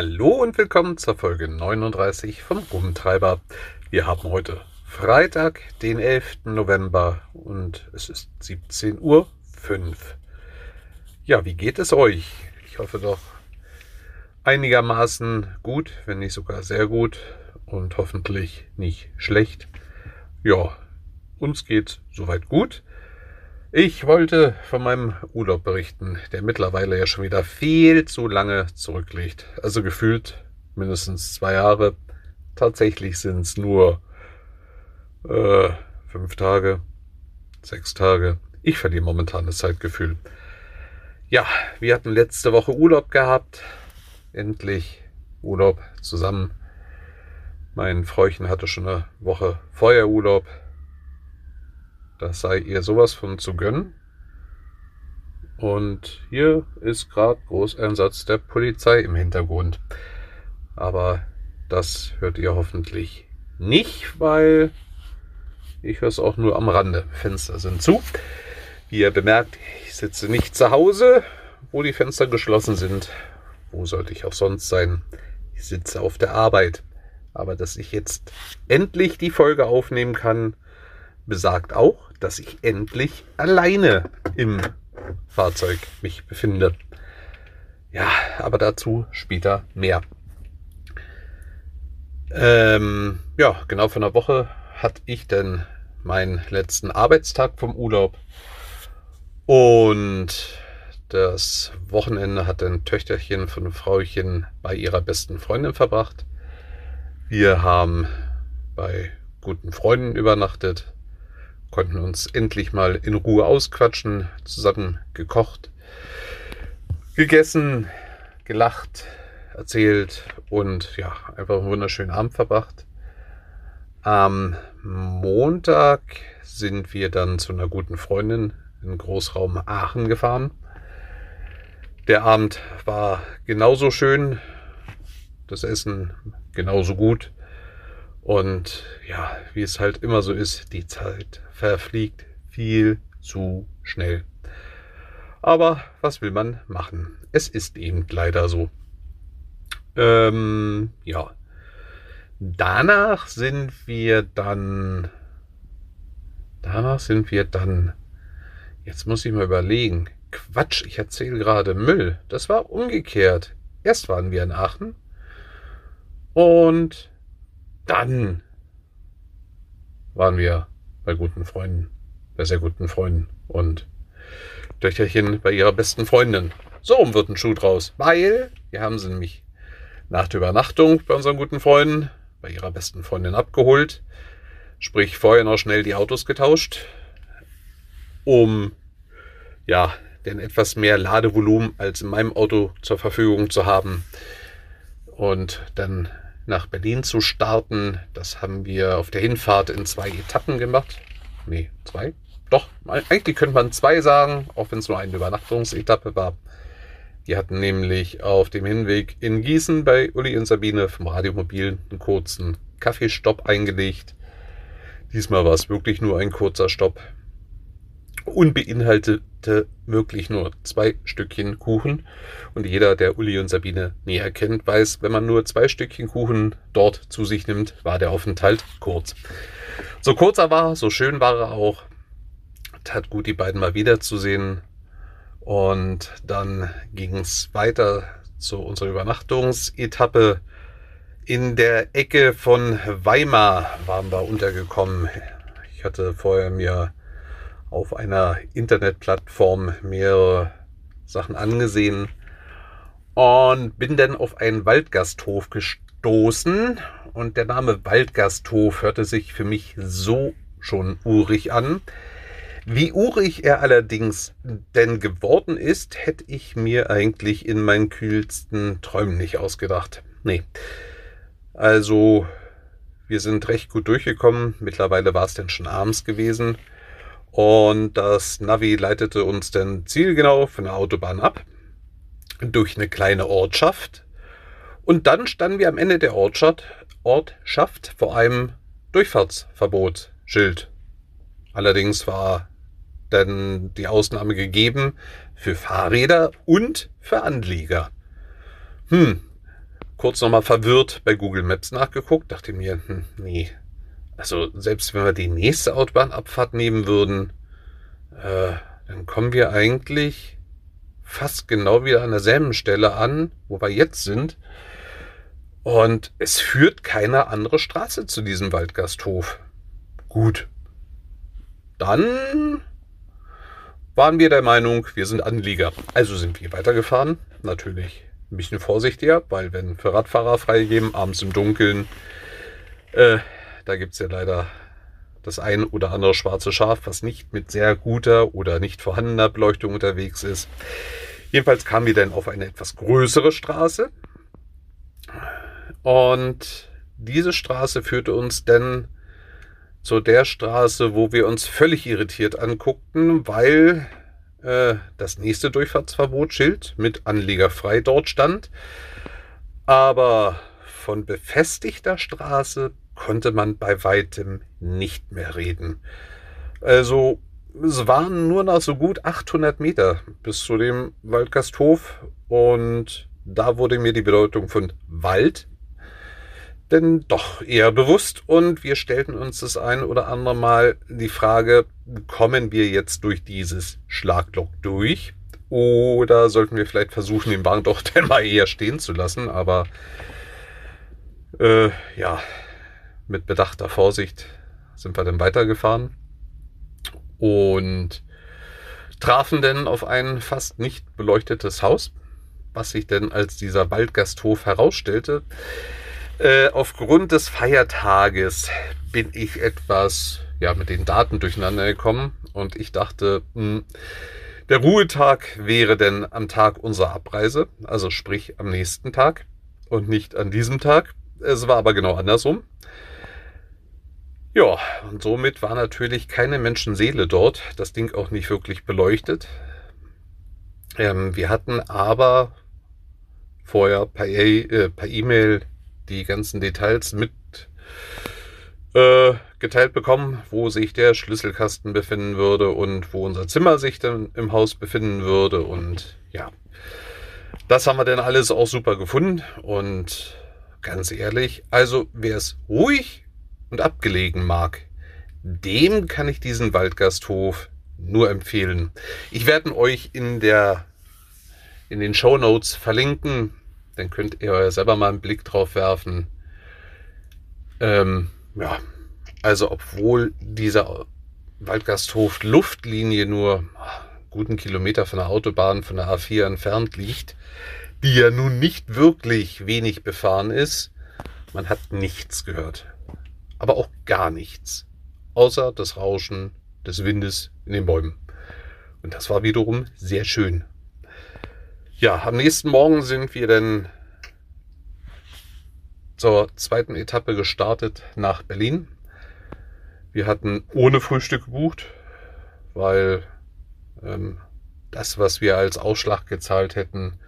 Hallo und willkommen zur Folge 39 vom Rumtreiber. Wir haben heute Freitag, den 11. November und es ist 17.05 Uhr. Ja, wie geht es euch? Ich hoffe doch einigermaßen gut, wenn nicht sogar sehr gut und hoffentlich nicht schlecht. Ja, uns geht soweit gut. Ich wollte von meinem Urlaub berichten, der mittlerweile ja schon wieder viel zu lange zurückliegt. Also gefühlt mindestens zwei Jahre. Tatsächlich sind es nur äh, fünf Tage, sechs Tage. Ich verliere momentan das Zeitgefühl. Ja, wir hatten letzte Woche Urlaub gehabt. Endlich Urlaub zusammen. Mein Fräuchen hatte schon eine Woche vorher Urlaub. Das sei ihr sowas von zu gönnen. Und hier ist gerade Großeinsatz der Polizei im Hintergrund. Aber das hört ihr hoffentlich nicht, weil ich höre es auch nur am Rande. Fenster sind zu. Wie ihr bemerkt, ich sitze nicht zu Hause, wo die Fenster geschlossen sind. Wo sollte ich auch sonst sein? Ich sitze auf der Arbeit. Aber dass ich jetzt endlich die Folge aufnehmen kann, besagt auch, dass ich endlich alleine im Fahrzeug mich befinde. Ja, aber dazu später mehr. Ähm, ja, genau vor einer Woche hatte ich denn meinen letzten Arbeitstag vom Urlaub und das Wochenende hat ein Töchterchen von einem Frauchen bei ihrer besten Freundin verbracht. Wir haben bei guten Freunden übernachtet konnten uns endlich mal in Ruhe ausquatschen, zusammen gekocht, gegessen, gelacht, erzählt und ja, einfach einen wunderschönen Abend verbracht. Am Montag sind wir dann zu einer guten Freundin in Großraum Aachen gefahren. Der Abend war genauso schön, das Essen genauso gut. Und ja, wie es halt immer so ist, die Zeit verfliegt viel zu schnell. Aber was will man machen? Es ist eben leider so. Ähm, ja. Danach sind wir dann. Danach sind wir dann. Jetzt muss ich mal überlegen. Quatsch, ich erzähle gerade Müll. Das war umgekehrt. Erst waren wir in Aachen. Und dann waren wir bei guten Freunden, bei sehr guten Freunden und Töchterchen bei ihrer besten Freundin. So wird ein Schuh draus, weil wir haben sie nämlich nach der Übernachtung bei unseren guten Freunden, bei ihrer besten Freundin abgeholt, sprich vorher noch schnell die Autos getauscht, um ja, denn etwas mehr Ladevolumen als in meinem Auto zur Verfügung zu haben und dann nach Berlin zu starten. Das haben wir auf der Hinfahrt in zwei Etappen gemacht. Nee, zwei? Doch, eigentlich könnte man zwei sagen, auch wenn es nur eine Übernachtungsetappe war. Die hatten nämlich auf dem Hinweg in Gießen bei Uli und Sabine vom Radiomobil einen kurzen Kaffeestopp eingelegt. Diesmal war es wirklich nur ein kurzer Stopp und beinhaltete wirklich nur zwei Stückchen Kuchen. Und jeder, der Uli und Sabine näher kennt, weiß, wenn man nur zwei Stückchen Kuchen dort zu sich nimmt, war der Aufenthalt kurz. So kurz er war, so schön war er auch. Tat gut, die beiden mal wiederzusehen. Und dann ging es weiter zu unserer Übernachtungsetappe. In der Ecke von Weimar waren wir untergekommen. Ich hatte vorher mir auf einer Internetplattform mehrere Sachen angesehen und bin dann auf einen Waldgasthof gestoßen. Und der Name Waldgasthof hörte sich für mich so schon urig an. Wie urig er allerdings denn geworden ist, hätte ich mir eigentlich in meinen kühlsten Träumen nicht ausgedacht. Nee. Also, wir sind recht gut durchgekommen. Mittlerweile war es denn schon abends gewesen. Und das Navi leitete uns dann zielgenau von der Autobahn ab, durch eine kleine Ortschaft. Und dann standen wir am Ende der Ortschaft, Ortschaft vor einem Durchfahrtsverbotsschild. Allerdings war dann die Ausnahme gegeben für Fahrräder und für Anlieger. Hm, kurz nochmal verwirrt bei Google Maps nachgeguckt, dachte mir, hm, nee, also selbst wenn wir die nächste Autobahnabfahrt nehmen würden, äh, dann kommen wir eigentlich fast genau wieder an derselben Stelle an, wo wir jetzt sind. Und es führt keine andere Straße zu diesem Waldgasthof. Gut. Dann waren wir der Meinung, wir sind Anlieger. Also sind wir weitergefahren. Natürlich ein bisschen vorsichtiger, weil wenn für Radfahrer freigeben, abends im Dunkeln, äh, da gibt es ja leider das ein oder andere schwarze Schaf, was nicht mit sehr guter oder nicht vorhandener Beleuchtung unterwegs ist. Jedenfalls kamen wir dann auf eine etwas größere Straße. Und diese Straße führte uns dann zu der Straße, wo wir uns völlig irritiert anguckten, weil äh, das nächste Durchfahrtsverbotsschild mit Anleger frei dort stand. Aber von befestigter Straße konnte man bei weitem nicht mehr reden. Also es waren nur noch so gut 800 Meter bis zu dem Waldgasthof und da wurde mir die Bedeutung von Wald denn doch eher bewusst und wir stellten uns das ein oder andere Mal die Frage, kommen wir jetzt durch dieses Schlagloch durch oder sollten wir vielleicht versuchen, den Wagen doch denn mal eher stehen zu lassen, aber äh, ja, mit bedachter Vorsicht sind wir dann weitergefahren und trafen dann auf ein fast nicht beleuchtetes Haus, was sich denn als dieser Waldgasthof herausstellte. Äh, aufgrund des Feiertages bin ich etwas ja, mit den Daten durcheinander gekommen und ich dachte, mh, hm, der Ruhetag wäre denn am Tag unserer Abreise, also sprich am nächsten Tag und nicht an diesem Tag. Es war aber genau andersrum. Ja, und somit war natürlich keine Menschenseele dort. Das Ding auch nicht wirklich beleuchtet. Ähm, wir hatten aber vorher per e, äh, E-Mail die ganzen Details mit äh, geteilt bekommen, wo sich der Schlüsselkasten befinden würde und wo unser Zimmer sich dann im Haus befinden würde. Und ja, das haben wir dann alles auch super gefunden. Und ganz ehrlich, also wer es ruhig und abgelegen mag, dem kann ich diesen Waldgasthof nur empfehlen. Ich werde euch in der in den Show Notes verlinken. Dann könnt ihr selber mal einen Blick drauf werfen. Ähm, ja, also obwohl dieser Waldgasthof Luftlinie nur guten Kilometer von der Autobahn von der A4 entfernt liegt, die ja nun nicht wirklich wenig befahren ist, man hat nichts gehört aber auch gar nichts, außer das Rauschen des Windes in den Bäumen. Und das war wiederum sehr schön. Ja, am nächsten Morgen sind wir dann zur zweiten Etappe gestartet nach Berlin. Wir hatten ohne Frühstück gebucht, weil ähm, das, was wir als Ausschlag gezahlt hätten,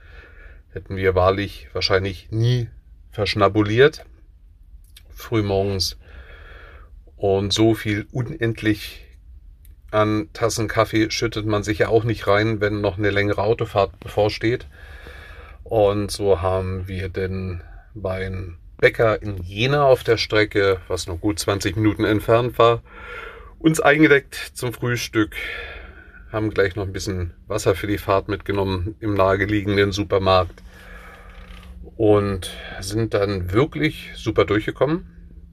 hätten wir wahrlich wahrscheinlich nie verschnabuliert. Frühmorgens und so viel unendlich an Tassen Kaffee schüttet man sich ja auch nicht rein, wenn noch eine längere Autofahrt bevorsteht. Und so haben wir denn beim Bäcker in Jena auf der Strecke, was noch gut 20 Minuten entfernt war, uns eingedeckt zum Frühstück, haben gleich noch ein bisschen Wasser für die Fahrt mitgenommen im nahegelegenen Supermarkt und sind dann wirklich super durchgekommen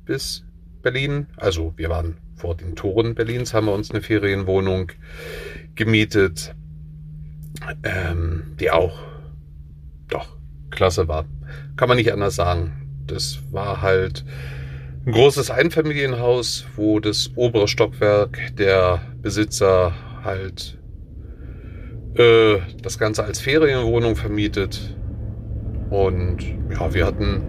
bis Berlin. Also wir waren vor den Toren Berlins, haben wir uns eine Ferienwohnung gemietet, ähm, die auch doch klasse war. Kann man nicht anders sagen. Das war halt ein großes Einfamilienhaus, wo das obere Stockwerk der Besitzer halt äh, das Ganze als Ferienwohnung vermietet. Und ja, wir hatten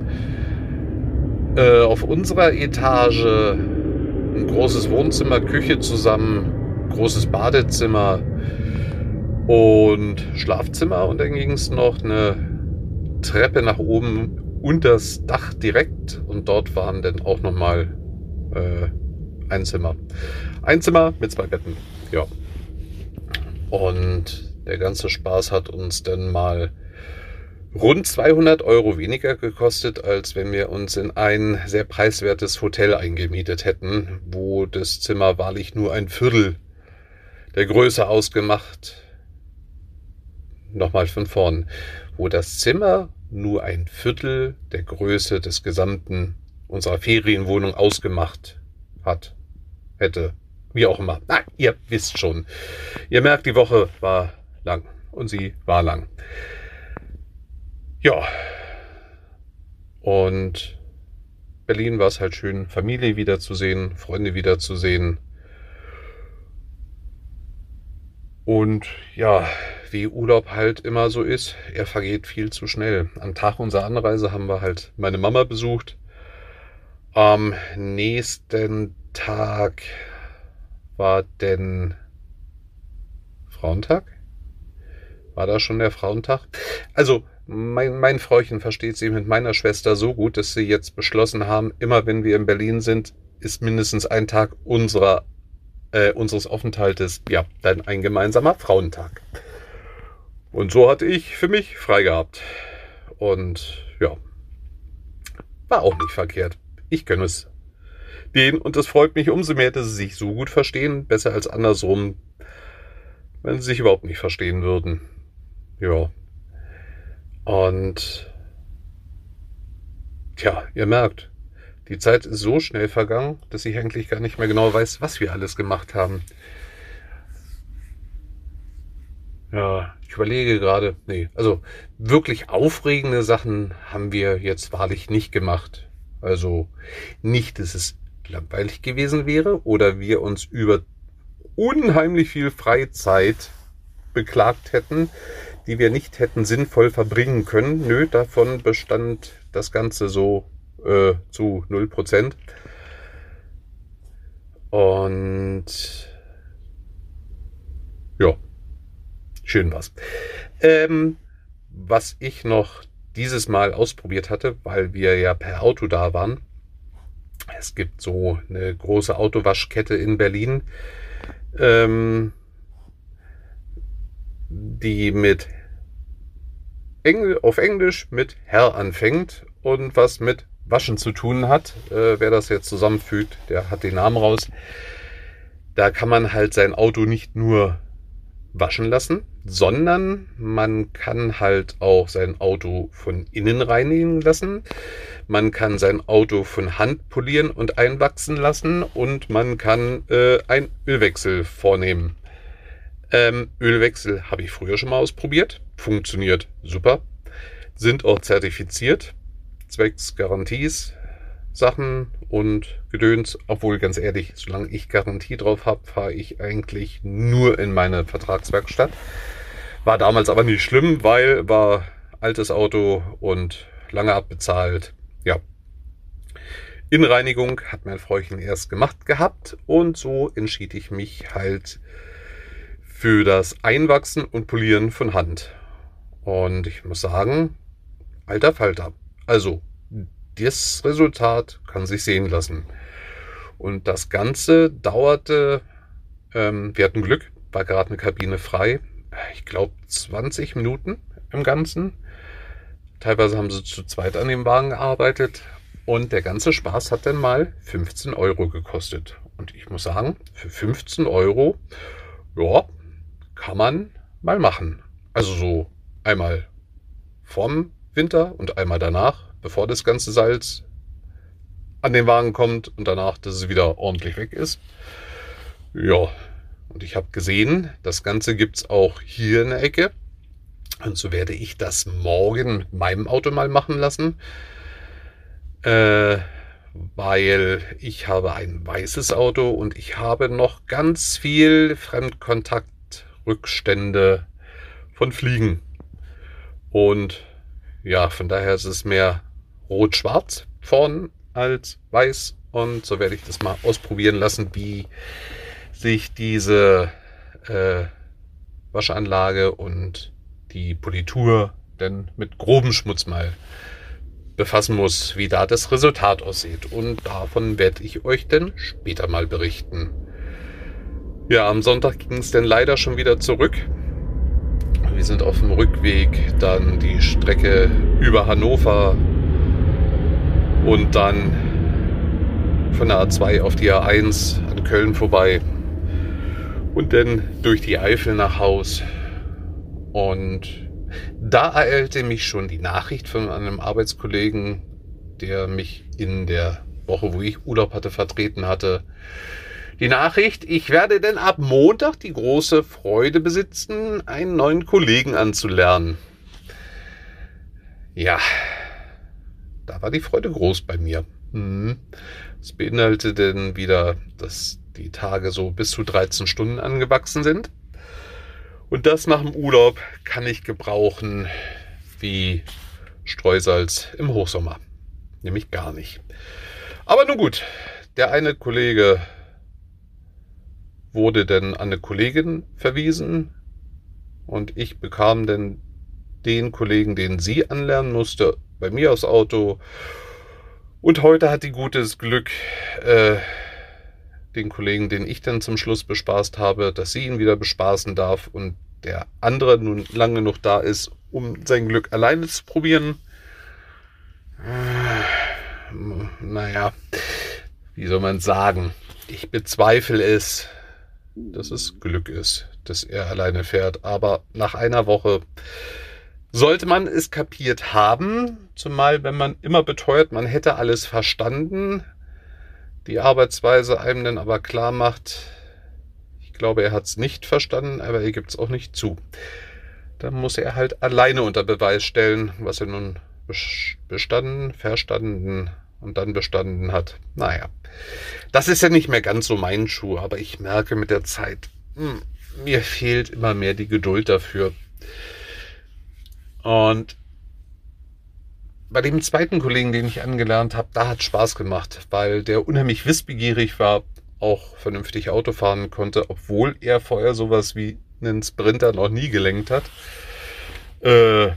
äh, auf unserer Etage ein großes Wohnzimmer, Küche zusammen, großes Badezimmer und Schlafzimmer. Und dann ging es noch eine Treppe nach oben und das Dach direkt. Und dort waren dann auch nochmal äh, ein Zimmer. Ein Zimmer mit zwei Betten. Ja. Und der ganze Spaß hat uns dann mal rund 200 Euro weniger gekostet, als wenn wir uns in ein sehr preiswertes Hotel eingemietet hätten, wo das Zimmer wahrlich nur ein Viertel der Größe ausgemacht. Nochmal von vorn, wo das Zimmer nur ein Viertel der Größe des gesamten unserer Ferienwohnung ausgemacht hat, hätte, wie auch immer. Na, ihr wisst schon. Ihr merkt, die Woche war lang und sie war lang. Ja. Und Berlin war es halt schön, Familie wiederzusehen, Freunde wiederzusehen. Und ja, wie Urlaub halt immer so ist, er vergeht viel zu schnell. Am Tag unserer Anreise haben wir halt meine Mama besucht. Am nächsten Tag war denn Frauentag? War da schon der Frauentag? Also, mein, mein Frauchen versteht sie mit meiner Schwester so gut, dass sie jetzt beschlossen haben, immer wenn wir in Berlin sind, ist mindestens ein Tag unserer, äh, unseres Aufenthaltes, ja, dann ein gemeinsamer Frauentag. Und so hatte ich für mich frei gehabt. Und ja, war auch nicht verkehrt. Ich gönne es denen und es freut mich umso mehr, dass sie sich so gut verstehen. Besser als andersrum, wenn sie sich überhaupt nicht verstehen würden. Ja. Und tja, ihr merkt, die Zeit ist so schnell vergangen, dass ich eigentlich gar nicht mehr genau weiß, was wir alles gemacht haben. Ja, ich überlege gerade, nee, also wirklich aufregende Sachen haben wir jetzt wahrlich nicht gemacht. Also nicht, dass es langweilig gewesen wäre oder wir uns über unheimlich viel Freizeit beklagt hätten, die wir nicht hätten sinnvoll verbringen können. Nö, davon bestand das Ganze so äh, zu 0%. Und ja, schön was. Ähm, was ich noch dieses Mal ausprobiert hatte, weil wir ja per Auto da waren. Es gibt so eine große Autowaschkette in Berlin, ähm, die mit Engl auf Englisch mit Herr anfängt und was mit Waschen zu tun hat. Äh, wer das jetzt zusammenfügt, der hat den Namen raus. Da kann man halt sein Auto nicht nur waschen lassen, sondern man kann halt auch sein Auto von innen reinigen lassen. Man kann sein Auto von Hand polieren und einwachsen lassen und man kann äh, einen Ölwechsel vornehmen. Ähm, Ölwechsel habe ich früher schon mal ausprobiert. Funktioniert super. Sind auch zertifiziert. Zwecks Garanties, Sachen und Gedöns. Obwohl, ganz ehrlich, solange ich Garantie drauf habe, fahre ich eigentlich nur in meine Vertragswerkstatt. War damals aber nicht schlimm, weil war altes Auto und lange abbezahlt. Ja. Innenreinigung hat mein Fräuchen erst gemacht gehabt und so entschied ich mich halt für das Einwachsen und Polieren von Hand. Und ich muss sagen, alter Falter. Also das Resultat kann sich sehen lassen. Und das Ganze dauerte, ähm, wir hatten Glück, war gerade eine Kabine frei. Ich glaube 20 Minuten im Ganzen. Teilweise haben sie zu zweit an dem Wagen gearbeitet. Und der ganze Spaß hat dann mal 15 Euro gekostet. Und ich muss sagen, für 15 Euro, ja, kann man mal machen. Also so einmal vorm Winter und einmal danach bevor das ganze Salz an den Wagen kommt und danach, dass es wieder ordentlich weg ist. Ja, und ich habe gesehen, das Ganze gibt es auch hier in der Ecke. Und so werde ich das morgen meinem Auto mal machen lassen. Äh, weil ich habe ein weißes Auto und ich habe noch ganz viel Fremdkontaktrückstände von Fliegen. Und ja, von daher ist es mehr rot-schwarz vorn als weiß. Und so werde ich das mal ausprobieren lassen, wie sich diese äh, Waschanlage und die Politur denn mit grobem Schmutz mal befassen muss, wie da das Resultat aussieht. Und davon werde ich euch dann später mal berichten. Ja, am Sonntag ging es dann leider schon wieder zurück. Wir sind auf dem Rückweg, dann die Strecke über Hannover und dann von der A2 auf die A1 an Köln vorbei und dann durch die Eifel nach Haus. Und da ereilte mich schon die Nachricht von einem Arbeitskollegen, der mich in der Woche, wo ich Urlaub hatte, vertreten hatte. Die Nachricht, ich werde denn ab Montag die große Freude besitzen, einen neuen Kollegen anzulernen. Ja, da war die Freude groß bei mir. Mhm. Das beinhaltete denn wieder, dass die Tage so bis zu 13 Stunden angewachsen sind. Und das nach dem Urlaub kann ich gebrauchen wie Streusalz im Hochsommer. Nämlich gar nicht. Aber nun gut, der eine Kollege wurde dann an eine Kollegin verwiesen und ich bekam dann den Kollegen, den sie anlernen musste, bei mir aufs Auto. Und heute hat die gutes Glück, äh, den Kollegen, den ich dann zum Schluss bespaßt habe, dass sie ihn wieder bespaßen darf und der andere nun lange genug da ist, um sein Glück alleine zu probieren. Äh, naja, wie soll man sagen? Ich bezweifle es, dass es Glück ist, dass er alleine fährt. Aber nach einer Woche sollte man es kapiert haben, zumal wenn man immer beteuert, man hätte alles verstanden, die Arbeitsweise einem dann aber klar macht, ich glaube, er hat es nicht verstanden, aber er gibt es auch nicht zu. Dann muss er halt alleine unter Beweis stellen, was er nun bestanden, verstanden und dann bestanden hat. Naja, das ist ja nicht mehr ganz so mein Schuh, aber ich merke mit der Zeit, hm, mir fehlt immer mehr die Geduld dafür. Und bei dem zweiten Kollegen, den ich angelernt habe, da hat Spaß gemacht, weil der unheimlich wissbegierig war, auch vernünftig Auto fahren konnte, obwohl er vorher sowas wie einen Sprinter noch nie gelenkt hat. Äh,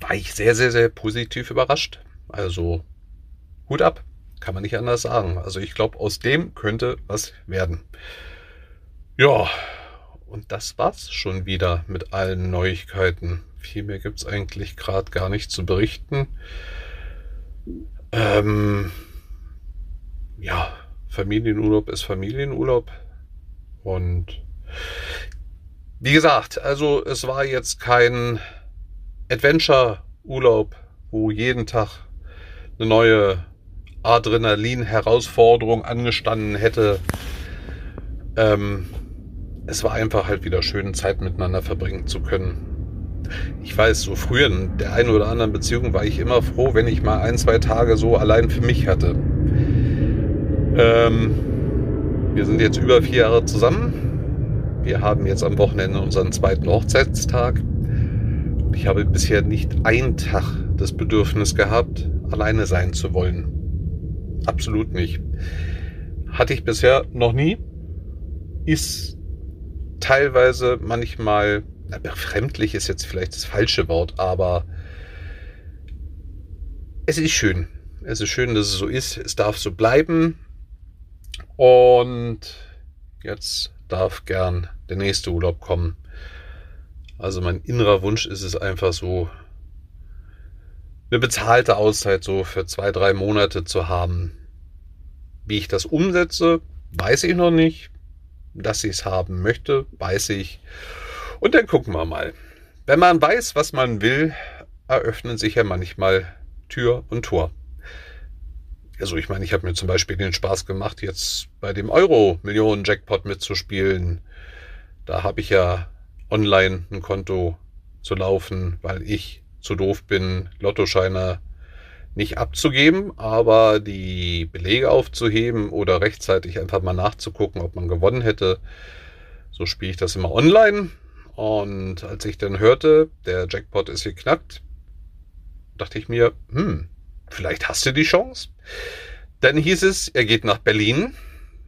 war ich sehr, sehr, sehr positiv überrascht. Also Hut ab, kann man nicht anders sagen. Also ich glaube, aus dem könnte was werden. Ja, und das war's schon wieder mit allen Neuigkeiten. Viel mehr gibt's eigentlich gerade gar nicht zu berichten. Ähm, ja, Familienurlaub ist Familienurlaub. Und wie gesagt, also es war jetzt kein Adventure-Urlaub, wo jeden Tag eine neue Adrenalin-Herausforderung angestanden hätte. Ähm, es war einfach halt wieder schön, Zeit miteinander verbringen zu können ich weiß, so früher in der einen oder anderen Beziehung war ich immer froh, wenn ich mal ein, zwei Tage so allein für mich hatte. Ähm, wir sind jetzt über vier Jahre zusammen. Wir haben jetzt am Wochenende unseren zweiten Hochzeitstag. Ich habe bisher nicht einen Tag das Bedürfnis gehabt, alleine sein zu wollen. Absolut nicht. Hatte ich bisher noch nie. Ist teilweise manchmal befremdlich ist jetzt vielleicht das falsche Wort, aber es ist schön. Es ist schön, dass es so ist. Es darf so bleiben. Und jetzt darf gern der nächste Urlaub kommen. Also mein innerer Wunsch ist es einfach so, eine bezahlte Auszeit so für zwei, drei Monate zu haben. Wie ich das umsetze, weiß ich noch nicht. Dass ich es haben möchte, weiß ich. Und dann gucken wir mal. Wenn man weiß, was man will, eröffnen sich ja manchmal Tür und Tor. Also ich meine, ich habe mir zum Beispiel den Spaß gemacht, jetzt bei dem Euro-Millionen-Jackpot mitzuspielen. Da habe ich ja online ein Konto zu laufen, weil ich zu doof bin, Lottoscheine nicht abzugeben, aber die Belege aufzuheben oder rechtzeitig einfach mal nachzugucken, ob man gewonnen hätte. So spiele ich das immer online und als ich dann hörte, der Jackpot ist geknackt, dachte ich mir, hm, vielleicht hast du die Chance. Dann hieß es, er geht nach Berlin,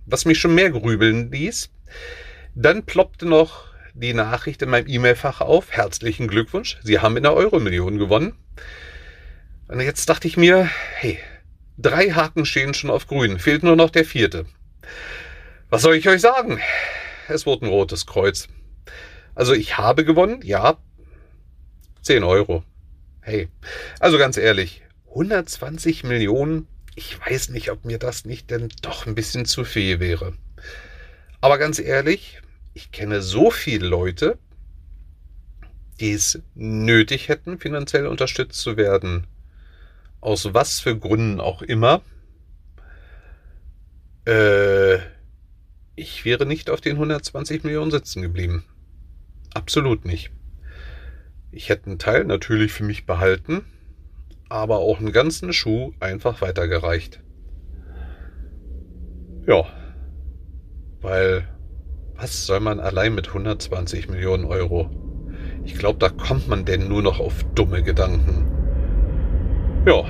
was mich schon mehr grübeln ließ. Dann ploppte noch die Nachricht in meinem E-Mail-Fach auf. Herzlichen Glückwunsch, Sie haben in der Euro-Million gewonnen. Und jetzt dachte ich mir, hey, drei Haken stehen schon auf grün, fehlt nur noch der vierte. Was soll ich euch sagen? Es wurde ein rotes Kreuz. Also ich habe gewonnen, ja. 10 Euro. Hey, also ganz ehrlich, 120 Millionen, ich weiß nicht, ob mir das nicht denn doch ein bisschen zu viel wäre. Aber ganz ehrlich, ich kenne so viele Leute, die es nötig hätten, finanziell unterstützt zu werden. Aus was für Gründen auch immer. Äh, ich wäre nicht auf den 120 Millionen sitzen geblieben. Absolut nicht. Ich hätte einen Teil natürlich für mich behalten, aber auch einen ganzen Schuh einfach weitergereicht. Ja, weil was soll man allein mit 120 Millionen Euro? Ich glaube, da kommt man denn nur noch auf dumme Gedanken. Ja.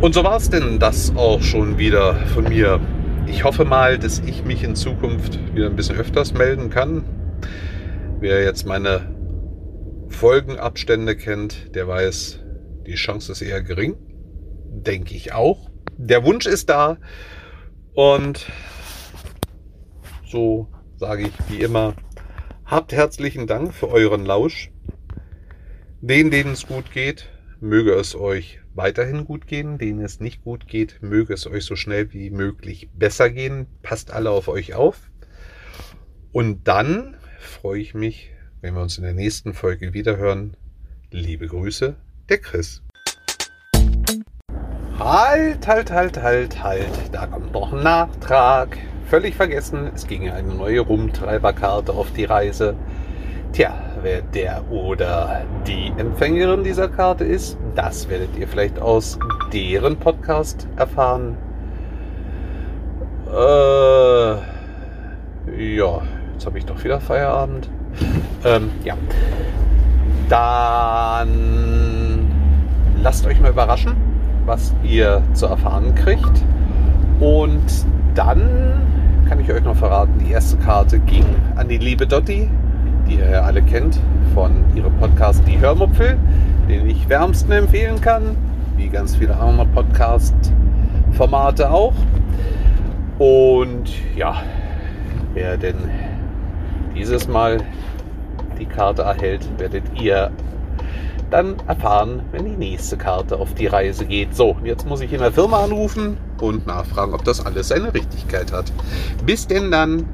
Und so war es denn das auch schon wieder von mir. Ich hoffe mal, dass ich mich in Zukunft wieder ein bisschen öfters melden kann. Wer jetzt meine Folgenabstände kennt, der weiß, die Chance ist eher gering. Denke ich auch. Der Wunsch ist da. Und so sage ich wie immer, habt herzlichen Dank für euren Lausch. Den, denen es gut geht, möge es euch weiterhin gut gehen. Denen es nicht gut geht, möge es euch so schnell wie möglich besser gehen. Passt alle auf euch auf. Und dann freue ich mich, wenn wir uns in der nächsten Folge wiederhören. Liebe Grüße, der Chris. Halt, halt, halt, halt, halt. Da kommt noch ein Nachtrag völlig vergessen, es ging eine neue Rumtreiberkarte auf die Reise. Tja, wer der oder die Empfängerin dieser Karte ist, das werdet ihr vielleicht aus deren Podcast erfahren. Äh, ja, jetzt habe ich doch wieder Feierabend. Ähm, ja. Dann lasst euch mal überraschen, was ihr zu erfahren kriegt. Und dann kann ich euch noch verraten, die erste Karte ging an die liebe Dotti, die ihr ja alle kennt von ihrem Podcast Die Hörmupfel, den ich wärmsten empfehlen kann, wie ganz viele andere Podcast-Formate auch. Und ja, wer denn dieses Mal die Karte erhält, werdet ihr dann erfahren, wenn die nächste Karte auf die Reise geht. So, jetzt muss ich in der Firma anrufen und nachfragen, ob das alles seine Richtigkeit hat. Bis denn dann.